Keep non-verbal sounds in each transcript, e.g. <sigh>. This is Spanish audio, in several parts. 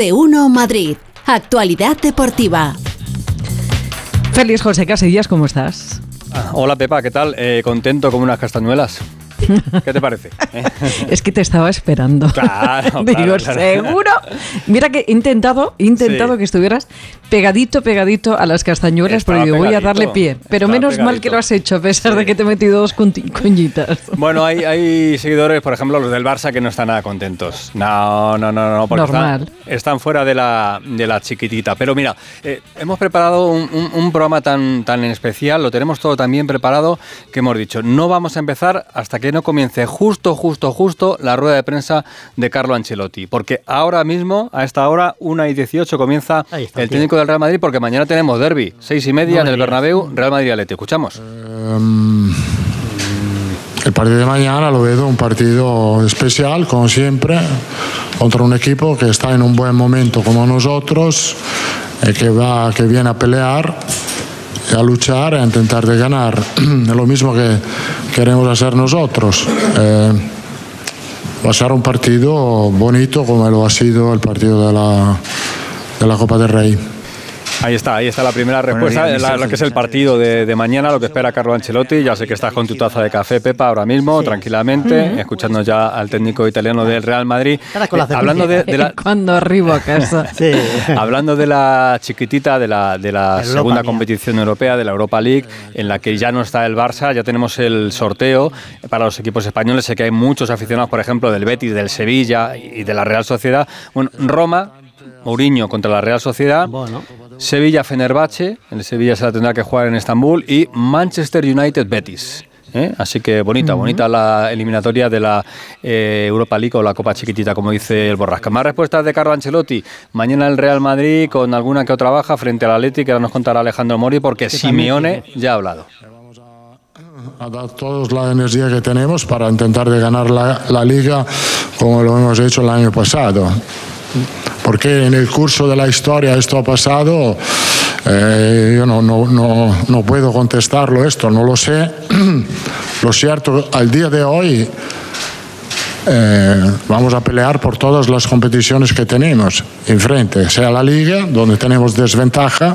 T1 Madrid. Actualidad deportiva. Feliz José Casillas, ¿cómo estás? Hola Pepa, ¿qué tal? Eh, contento como unas castañuelas. <laughs> ¿Qué te parece? <laughs> es que te estaba esperando. Claro, <laughs> Digo, seguro. Mira que he intentado, he intentado que estuvieras pegadito, pegadito a las castañuelas, pero yo voy a darle pie. Pero menos mal que lo has hecho, a pesar de que te he metido dos cuñitas. Bueno, hay, hay, seguidores, por ejemplo, los del Barça, que no están nada contentos. No, no, no, no. Porque Normal. Están, fuera de la, de la chiquitita. Pero mira, eh, hemos preparado un, un, programa tan, tan especial, lo tenemos todo tan bien preparado, que hemos dicho, no vamos a empezar hasta que no comience justo, justo, justo la rueda de prensa de Carlo Ancelotti. Porque ahora mismo, a esta hora, 1 y 18, comienza el técnico del Real Madrid, porque mañana tenemos derby, seis y media en el Bernabéu, Real Madrid-Alete. Escuchamos. Em, el partido de mañana lo veo un partido especial, como siempre, contra un equipo que está en un buen momento como nosotros, y que, va, que viene a pelear a luchar, a intentar de ganar. <clears throat> Lo mismo que queremos hacer nosotros. Eh, ser un partido bonito como lo ha sido el partido de la, de la Copa del Rey. Ahí está, ahí está la primera respuesta, lo que es el partido de, mañana, lo que espera Carlo Ancelotti. Ya sé que estás con tu taza de café, Pepa, ahora mismo, tranquilamente, escuchando ya al técnico italiano del Real Madrid. Eh, hablando de, la... <laughs> Cuando arribo a casa. <laughs> <laughs> Hablando de la chiquitita, de la, de la segunda competición europea, de la Europa League, en la que ya no está el Barça, ya tenemos el sorteo para los equipos españoles. Sé que hay muchos aficionados, por ejemplo, del Betis, del Sevilla y de la Real Sociedad. Bueno, Roma Mourinho contra la Real Sociedad, Sevilla Fenerbahce, el Sevilla se la tendrá que jugar en Estambul y Manchester United Betis. ¿eh? Así que bonita, bonita la eliminatoria de la eh, Europa League o la Copa Chiquitita, como dice el Borrasca. Más respuestas de Carlo Ancelotti. Mañana el Real Madrid con alguna que otra baja frente al Atleti, que ahora nos contará Alejandro Mori, porque Simeone ya ha hablado a dar toda la energía que tenemos para intentar de ganar la, la, liga como lo hemos hecho el año pasado porque en el curso de la historia esto ha pasado, eh, yo no, no, no, no, puedo contestarlo esto, no lo sé. <clears throat> lo cierto, al día de hoy eh, vamos a pelear por todas las competiciones que tenemos enfrente, sea la liga, donde tenemos desventaja,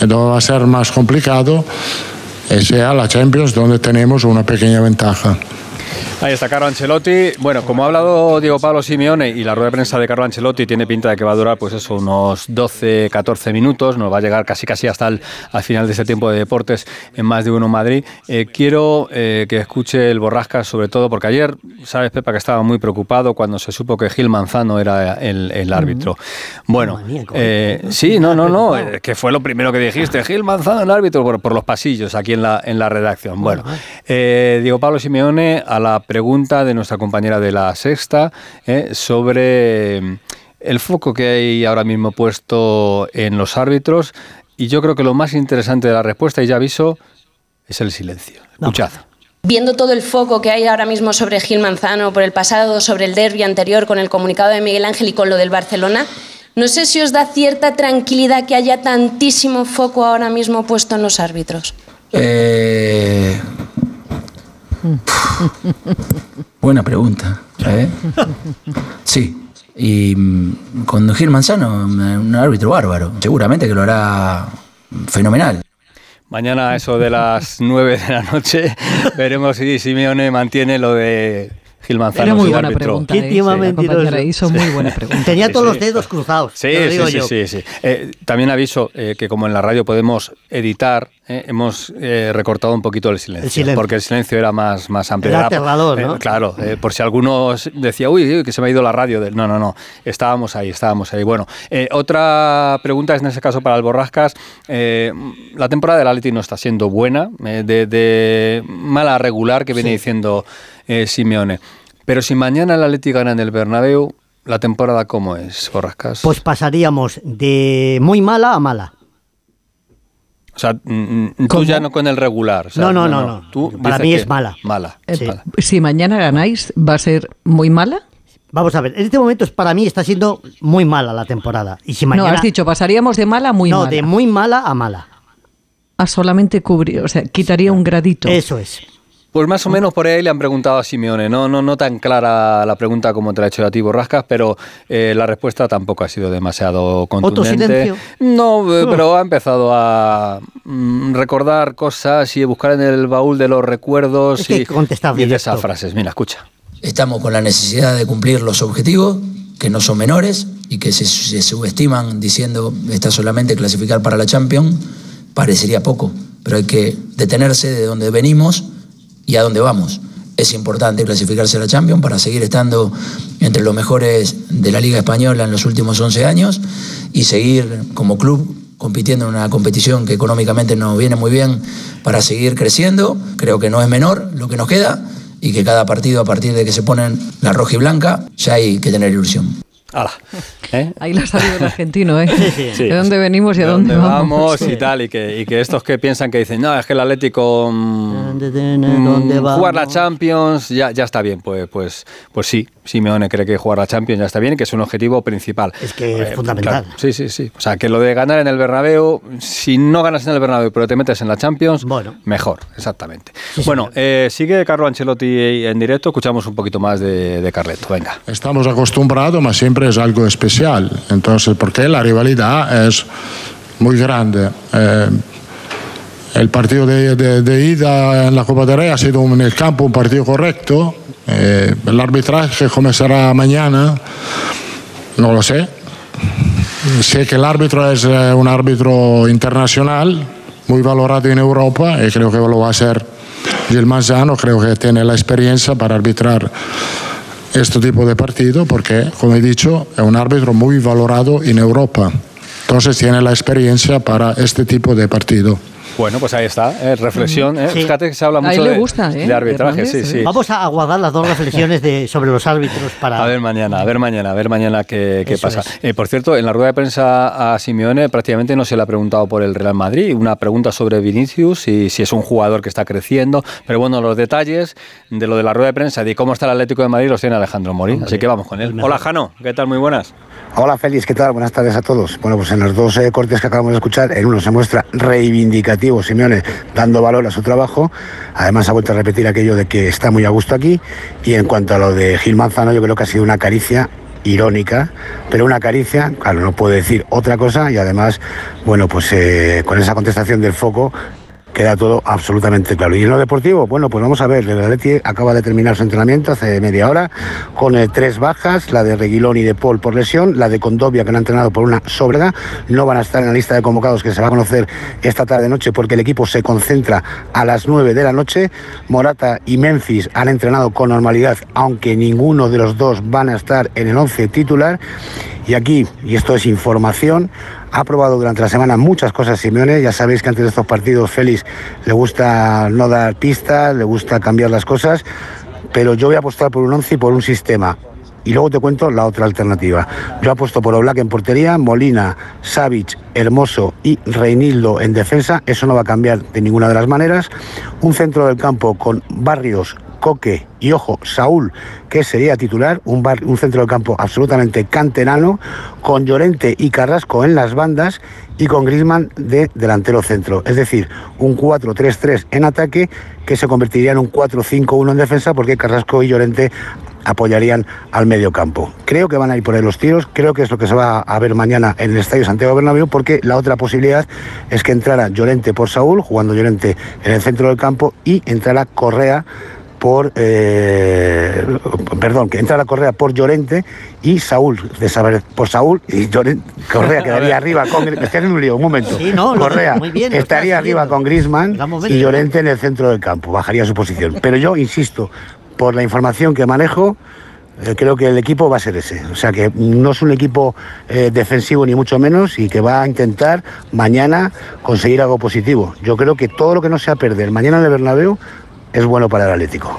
donde va a ser más complicado, y sea la Champions, donde tenemos una pequeña ventaja. Ahí está Carlo Ancelotti. Bueno, como ha hablado Diego Pablo Simeone y la rueda de prensa de Carlo Ancelotti tiene pinta de que va a durar pues eso, unos 12, 14 minutos, nos va a llegar casi casi hasta el al final de este tiempo de deportes en más de uno Madrid. Eh, quiero eh, que escuche el Borrasca sobre todo porque ayer, sabes Pepa, que estaba muy preocupado cuando se supo que Gil Manzano era el, árbitro. Bueno, eh, sí, no, no, no, que fue lo primero que dijiste, Gil Manzano el árbitro por, por los pasillos aquí en la, en la redacción. Bueno, Diego Pablo Simeone a la pregunta de nuestra compañera de la sexta eh, sobre mm, el foco que hay ahora mismo puesto en los árbitros y yo creo que lo más interesante de la respuesta, y ya aviso, es el silencio. Escuchad. Viendo todo el foco que hay ahora mismo sobre Gil Manzano, por el pasado, sobre el derby anterior, con el comunicado de Miguel Ángel y con lo del Barcelona, no sé si os da cierta tranquilidad que haya tantísimo foco ahora mismo puesto en los árbitros. Eh, <laughs> Buena pregunta. ¿eh? Sí. Y mm, con Gil Manzano, un árbitro bárbaro. Seguramente que lo hará fenomenal. Mañana, eso de las <laughs> 9 de la noche, <laughs> veremos si Simeone mantiene lo de Gil Manzano. Era muy buena pregunta. ¿eh? hizo muy buena pregunta. Tenía todos los dedos cruzados. Sí, sí, sí, sí, eh, también aviso eh, que como en la radio podemos editar, hemos recortado un poquito el silencio, porque el silencio era más, más amplio. Era aterrador, ¿no? claro, por si alguno decía, uy, que se me ha ido la radio. No, no, no, estábamos ahí, estábamos ahí. Bueno, otra pregunta es en ese caso para el Borrascas. la temporada del Atleti no está siendo buena, de, mala regular que viene diciendo Simeone. Pero si mañana el Atleti gana en el Bernabéu, ¿la temporada cómo es, Borrascas? Pues pasaríamos de muy mala a mala. O sea, mm, mm, tú ya no con el regular. no, no, no, no. Para mí es mala. Mala. Si mañana ganáis, ¿va a ser muy mala? Vamos a ver, en este momento para mí está siendo muy mala la temporada. Y si mañana... No, has dicho, pasaríamos de mala a muy mala. No, de muy mala a mala. A solamente cubrir, o sea, quitaría un gradito. Eso es. Pues más o menos por ahí le han preguntado a Simeone. No, no, no tan clara la pregunta como te la ha hecho a ti, Borrascas, pero eh, la respuesta tampoco ha sido demasiado contundente. No, eh, pero ha empezado a mm, recordar cosas y buscar en el baúl de los recuerdos y, y de esas frases. Mira, escucha. Estamos con la necesidad de cumplir los objetivos, que no son menores y que se, se subestiman diciendo está solamente clasificar para la Champions. Parecería poco, pero hay que detenerse de donde venimos y a dónde vamos. Es importante clasificarse a la Champions para seguir estando entre los mejores de la Liga Española en los últimos 11 años y seguir como club compitiendo en una competición que económicamente nos viene muy bien para seguir creciendo. Creo que no es menor lo que nos queda y que cada partido a partir de que se ponen la roja y blanca ya hay que tener ilusión. ¿Eh? <laughs> Ahí lo ha salido el argentino, ¿eh? <laughs> De dónde venimos y a dónde, vamos. y tal, y que, y que estos que piensan que dicen, no, es que el Atlético mm, mm, jugar la Champions ya, ya está bien, pues, pues, pues sí, Simeone cree que jugar la Champions ya está bien, que es un objetivo principal. Es que es eh, fundamental. sí, sí, sí. O sea, que lo de ganar en el Bernabéu, si no ganas en el Bernabéu pero te metes en la Champions, bueno. mejor, exactamente. bueno, eh, sigue Carlo Ancelotti en directo, escuchamos un poquito más de, de Carleto, venga. Estamos acostumbrados, pero siempre es algo especial. Entonces, porque la rivalidad es muy grande. Eh, el partido de, ida en la Copa de Rey ha sido en el campo un partido correcto. Eh, el arbitraje comenzará mañana, no lo sé. Sé que el árbitro es eh, un árbitro internacional, muy valorado en Europa y creo que lo va a hacer Gil Manzano, creo que tiene la experiencia para arbitrar este tipo de partido porque, como he dicho, es un árbitro muy valorado en Europa. Entonces tiene la experiencia para este tipo de partido. Bueno, pues ahí está, eh, reflexión. Eh. Fíjate que se habla mucho de, ¿eh? de, arbitraje. Sí, sí. Vamos a aguardar las dos reflexiones de, sobre los árbitros para. A ver mañana, a ver mañana, a ver mañana qué, qué pasa. por cierto, en la rueda de prensa a Simeone prácticamente no se le ha preguntado por el Real Madrid. Una pregunta sobre Vinicius y si es un jugador que está creciendo. Pero bueno, los detalles de lo de la rueda de prensa y de cómo está el Atlético de Madrid los tiene Alejandro Morín. Así que vamos con él. Hola, Jano, ¿qué tal? Muy buenas. Hola Félix, ¿qué tal? Buenas tardes a todos. Bueno, pues en los dos eh, cortes que acabamos de escuchar, en uno se muestra reivindicativo Simeone dando valor a su trabajo. Además ha vuelto a repetir aquello de que está muy a gusto aquí. Y en cuanto a lo de Gil Manzano, yo creo que ha sido una caricia irónica, pero una caricia, claro, no puedo decir otra cosa y además, bueno, pues eh, con esa contestación del foco queda todo absolutamente claro. ¿Y en lo deportivo? Bueno, pues vamos a ver, el Atleti acaba de terminar su entrenamiento hace media hora con eh, tres bajas, la de Reguilón y de Paul por lesión, la de Condovia que han entrenado por una sobreda, no van a estar en la lista de convocados que se va a conocer esta tarde noche porque el equipo se concentra a las 9 de la noche. Morata y Memphis han entrenado con normalidad, aunque ninguno de los dos van a estar en el 11 titular. Y aquí, y esto es información, ha probado durante la semana muchas cosas Simeone. Ya sabéis que antes de estos partidos Félix le gusta no dar pistas, le gusta cambiar las cosas. Pero yo voy a apostar por un once y por un sistema. Y luego te cuento la otra alternativa. Yo apuesto por Oblak en portería, Molina, Savic, Hermoso y Reinildo en defensa. Eso no va a cambiar de ninguna de las maneras. Un centro del campo con Barrios, Coque y ojo, Saúl, que sería titular, un, un centro del campo absolutamente canterano, con Llorente y Carrasco en las bandas y con Grisman de delantero centro. Es decir, un 4-3-3 en ataque que se convertiría en un 4-5-1 en defensa porque Carrasco y Llorente apoyarían al medio campo. Creo que van a ir por ahí los tiros, creo que es lo que se va a ver mañana en el Estadio Santiago Bernabéu, porque la otra posibilidad es que entrara Llorente por Saúl, jugando Llorente en el centro del campo, y entrara Correa por, eh, perdón, que entra la Correa por Llorente y Saúl, de saber, por Saúl y Llorente, Correa <laughs> quedaría arriba con, me estoy en un lío, un momento, Correa estaría arriba con Grisman y Llorente en el centro del campo, bajaría su posición. Pero yo insisto, por la información que manejo, eh, creo que el equipo va a ser ese. O sea que no es un equipo eh, defensivo ni mucho menos y que va a intentar mañana conseguir algo positivo. Yo creo que todo lo que no sea perder mañana en el Bernabéu es bueno para el Atlético.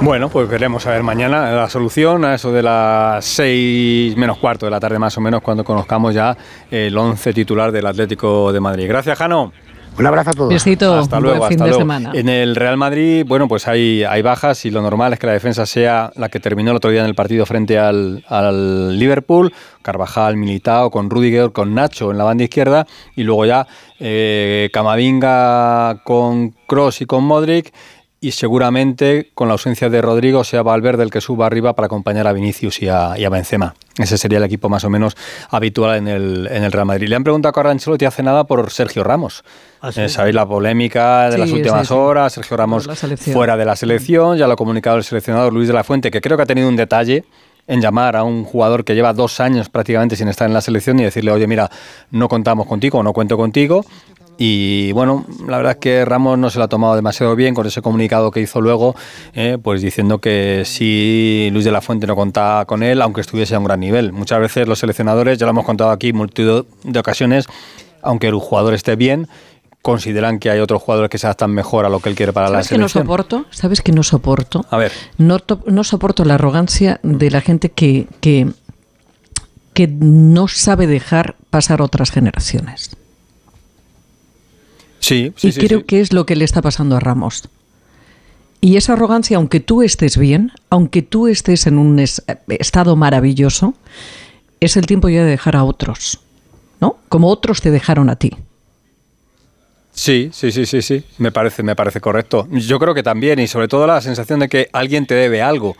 Bueno, pues veremos a ver mañana la solución a eso de las seis menos cuarto de la tarde más o menos cuando conozcamos ya el once titular del Atlético de Madrid. Gracias, Jano. Un abrazo a todos. Besito, hasta luego, fin de Semana. En el Real Madrid, bueno, pues hay, hay bajas y lo normal es que la defensa sea la que terminó el otro día en el partido frente al, al Liverpool. Carvajal, Militao, con Rudiger, con Nacho en la banda izquierda y luego ya eh, Camavinga con Cross y con Modric y seguramente con la ausencia de Rodrigo sea Valverde el que suba arriba para acompañar a Vinicius y a, Benzema. Ese sería el equipo más o menos habitual en el, en el Real Madrid. Le han preguntado a Carlo Ancelotti hace nada por Sergio Ramos. ¿Ah, eh, Sabéis la polémica de las últimas horas, Sergio Ramos fuera de la selección, ya lo ha comunicado el seleccionador Luis de la Fuente, que creo que ha tenido un detalle en llamar a un jugador que lleva dos años prácticamente sin estar en la selección y decirle, oye, mira, no contamos contigo o no cuento contigo, y bueno, la verdad es que Ramos no se lo ha tomado demasiado bien con ese comunicado que hizo luego, eh, pues diciendo que si Luis de la Fuente no contaba con él, aunque estuviese a un gran nivel. Muchas veces los seleccionadores, ya lo hemos contado aquí multitud de ocasiones, aunque el jugador esté bien, consideran que hay otros jugadores que se adaptan mejor a lo que él quiere para la selección. ¿Sabes que no soporto? ¿Sabes que no soporto? A ver. No, no soporto la arrogancia de la gente que, que, que no sabe dejar pasar otras generaciones. Sí, sí, y creo que es lo que le está pasando a Ramos. Y esa arrogancia, aunque tú estés bien, aunque tú estés en un estado maravilloso, es el tiempo ya de dejar a otros, ¿no? Como otros te dejaron a ti. Sí, sí, sí, sí, sí. Me parece, me parece correcto. Yo creo que también, y sobre todo la sensación de que alguien te debe algo.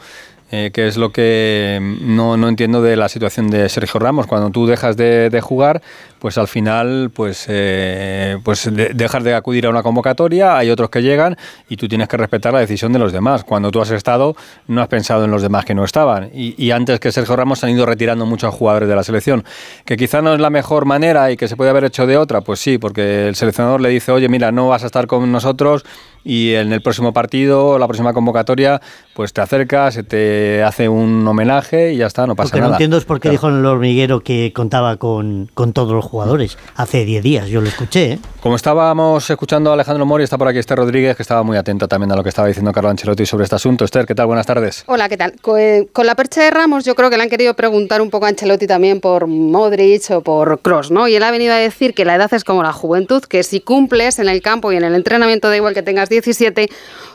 Eh, que es lo que no, no, entiendo de la situación de Sergio Ramos. Cuando tú dejas de, de jugar, pues al final pues, eh, pues dejas de acudir a una convocatoria, hay otros que llegan y tú tienes que respetar la decisión de los demás. Cuando tú has estado, no has pensado en los demás que no estaban. Y, antes que Sergio Ramos han ido retirando muchos jugadores de la selección, que quizá no es la mejor manera y que se puede haber hecho de otra, pues sí, porque el seleccionador le dice, oye, mira, no vas a estar con nosotros y en el próximo partido, la próxima convocatoria, pues te acercas, se te hace un homenaje y ya está, no pasa nada. Lo que no entiendo es por qué dijo en el hormiguero que contaba con, con todos los jugadores. Hace 10 días, yo lo escuché. ¿eh? Como estábamos escuchando a Alejandro Mori, está por aquí Esther Rodríguez, que estaba muy atento también a lo que estaba diciendo Carlo Ancelotti sobre este asunto. Esther, ¿qué tal? Buenas tardes. Hola, ¿qué tal? Eh, con la percha de Ramos, yo creo que le han querido preguntar un poco a Ancelotti también por Modric o por Cross, ¿no? Y él ha venido a decir que la edad es como la juventud, que si cumples en el campo y en el entrenamiento, da igual que tengas 17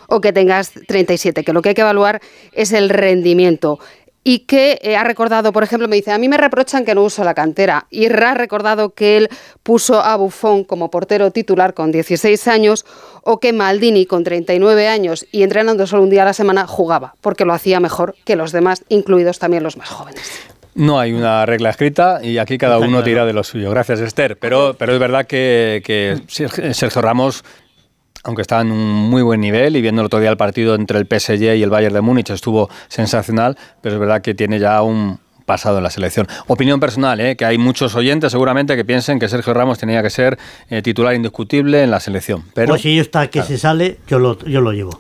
o que tengas 37, que lo que hay que evaluar es el rendimiento y que eh, ha recordado, por ejemplo, me dice, a mí me reprochan que no uso la cantera, y ha recordado que él puso a Buffon como portero titular con 16 años, o que Maldini con 39 años y entrenando solo un día a la semana jugaba, porque lo hacía mejor que los demás, incluidos también los más jóvenes. No hay una regla escrita y aquí cada uno tira de lo suyo. Gracias, Esther. Pero, pero es verdad que, que Sergio Ramos aunque estaba en un muy buen nivel y viendo el otro día el partido entre el PSG y el Bayern de Múnich estuvo sensacional, pero es verdad que tiene ya un pasado en la selección. Opinión personal, ¿eh? que hay muchos oyentes seguramente que piensen que Sergio Ramos tenía que ser eh, titular indiscutible en la selección. Pero, pues si está que se sale, yo lo, yo lo llevo.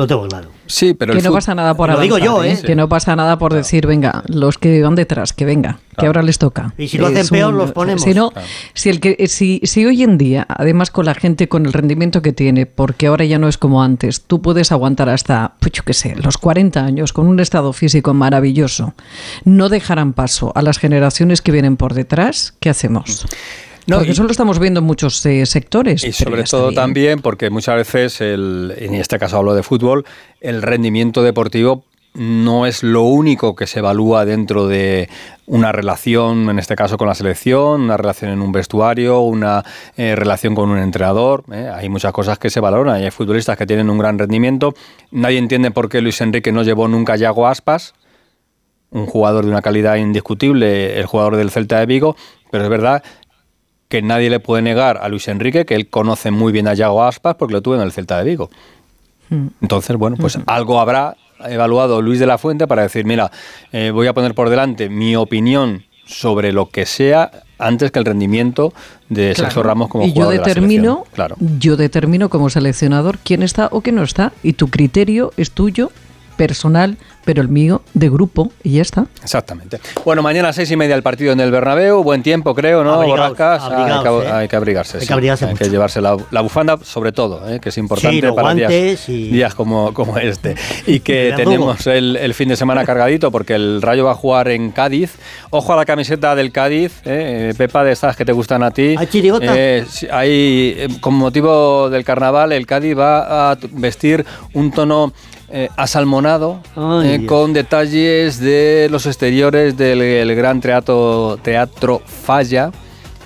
Lo tengo claro. Sí, pero que no pasa nada por lo digo yo, ¿eh? ¿eh? Que no pasa nada por decir, venga, los que van detrás, que venga, que ahora les toca. Y si lo hacen peor, los ponemos. Si no, si, el que, si, si hoy en día, además con la gente, con el rendimiento que tiene, porque ahora ya no es como antes, tú puedes aguantar hasta, pues yo qué sé, los 40 años con un estado físico maravilloso, no dejarán paso a las generaciones que vienen por detrás, ¿qué hacemos? Porque eso lo estamos viendo en muchos eh, sectores. Y sobre todo también porque muchas veces, el, en este caso hablo de fútbol, el rendimiento deportivo no es lo único que se evalúa dentro de una relación, en este caso con la selección, una relación en un vestuario, una eh, relación con un entrenador. Eh. Hay muchas cosas que se valoran. Hay futbolistas que tienen un gran rendimiento. Nadie entiende por qué Luis Enrique no llevó nunca a Yago Aspas, un jugador de una calidad indiscutible, el jugador del Celta de Vigo, pero es verdad que nadie le puede negar a Luis Enrique que él conoce muy bien a Yago Aspas porque lo tuvo en el Celta de Vigo. Hmm. Entonces, bueno, pues hmm. algo habrá evaluado Luis de la Fuente para decir, mira, eh, voy a poner por delante mi opinión sobre lo que sea antes que el rendimiento de Sergio Ramos como y yo determino, claro. yo determino como seleccionador quién está o quién no está y tu criterio es tuyo personal, pero el mío de grupo y ya está. Exactamente. Bueno, mañana a seis y media el partido en el Bernabéu, buen tiempo creo, ¿no? Borrascas, hay, que, ¿eh? hay, que, abrigarse. Hay que, abrigarse hay que llevarse la, bufanda sobre todo, ¿eh? que es importante para días, días, como, como este. Y <laughs> que tenemos el, el, fin de semana cargadito porque el Rayo va a jugar en Cádiz. Ojo a la camiseta del Cádiz, ¿eh? Pepa, de estas que te gustan a ti. ¿Hay chirigota? hay, con motivo del carnaval, el Cádiz va a vestir un tono eh, asalmonado, eh, con detalles de los exteriores del gran teatro, teatro Falla.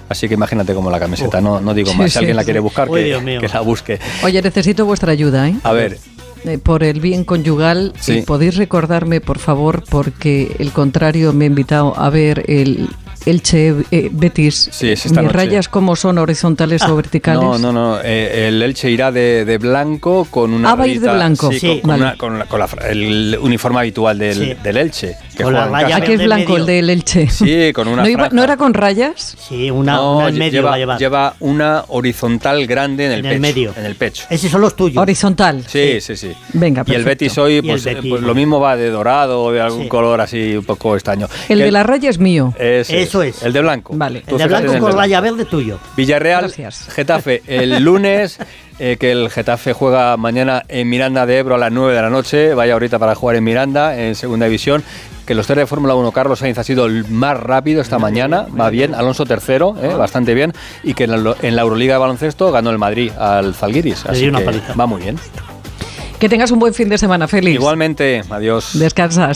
Así que imagínate como la camiseta, no, no digo más. si alguien la quiere buscar, que, que, la busque. Oye, necesito vuestra ayuda, ¿eh? A ver, eh, por el bien conyugal, Sí. ¿podéis recordarme, por favor, porque el contrario me ha invitado a ver el Elche eh, Betis? Sí, es esta ¿Mis noche. rayas cómo son, horizontales o verticales? No, no, no. eh, el Elche irá de, de blanco con una. Ah, va a ir de blanco. Sí, Sí. con, Vale. una- con la- con la el uniforme habitual del, Sí. del Elche. Que Con la raya. Aquí es blanco medio. el del Elche. Sí, con una <laughs> ¿No, iba-. ¿No era con rayas? Sí, una, No, una en medio lleva, va a llevar. lleva una horizontal grande en el En pecho. el medio. En el pecho. Esos son los tuyos. Horizontal. Sí, sí, sí. Venga, y el perfecto. Betis hoy, pues, Betis, pues lo mismo va de dorado o de algún Sí. color así un poco estaño. El Que de la raya es mío. ese Eso es. El de blanco. Vale. El de blanco con raya verde tuyo. Villarreal, Gracias. Getafe, el <laughs> lunes, eh, que el Getafe juega mañana en Miranda de Ebro a las 9 de la noche, vaya ahorita para jugar en Miranda, en segunda división, que los tres de Fórmula 1, Carlos Sainz ha sido el más rápido esta mañana, va bien, Alonso tercero, eh, bastante bien, y que en la, en la Euroliga de baloncesto ganó el Madrid al Zalgiris, Le así una que paliza. va muy bien. Que tengas un buen fin de semana, Félix. Igualmente, adiós. Descansa. Hasta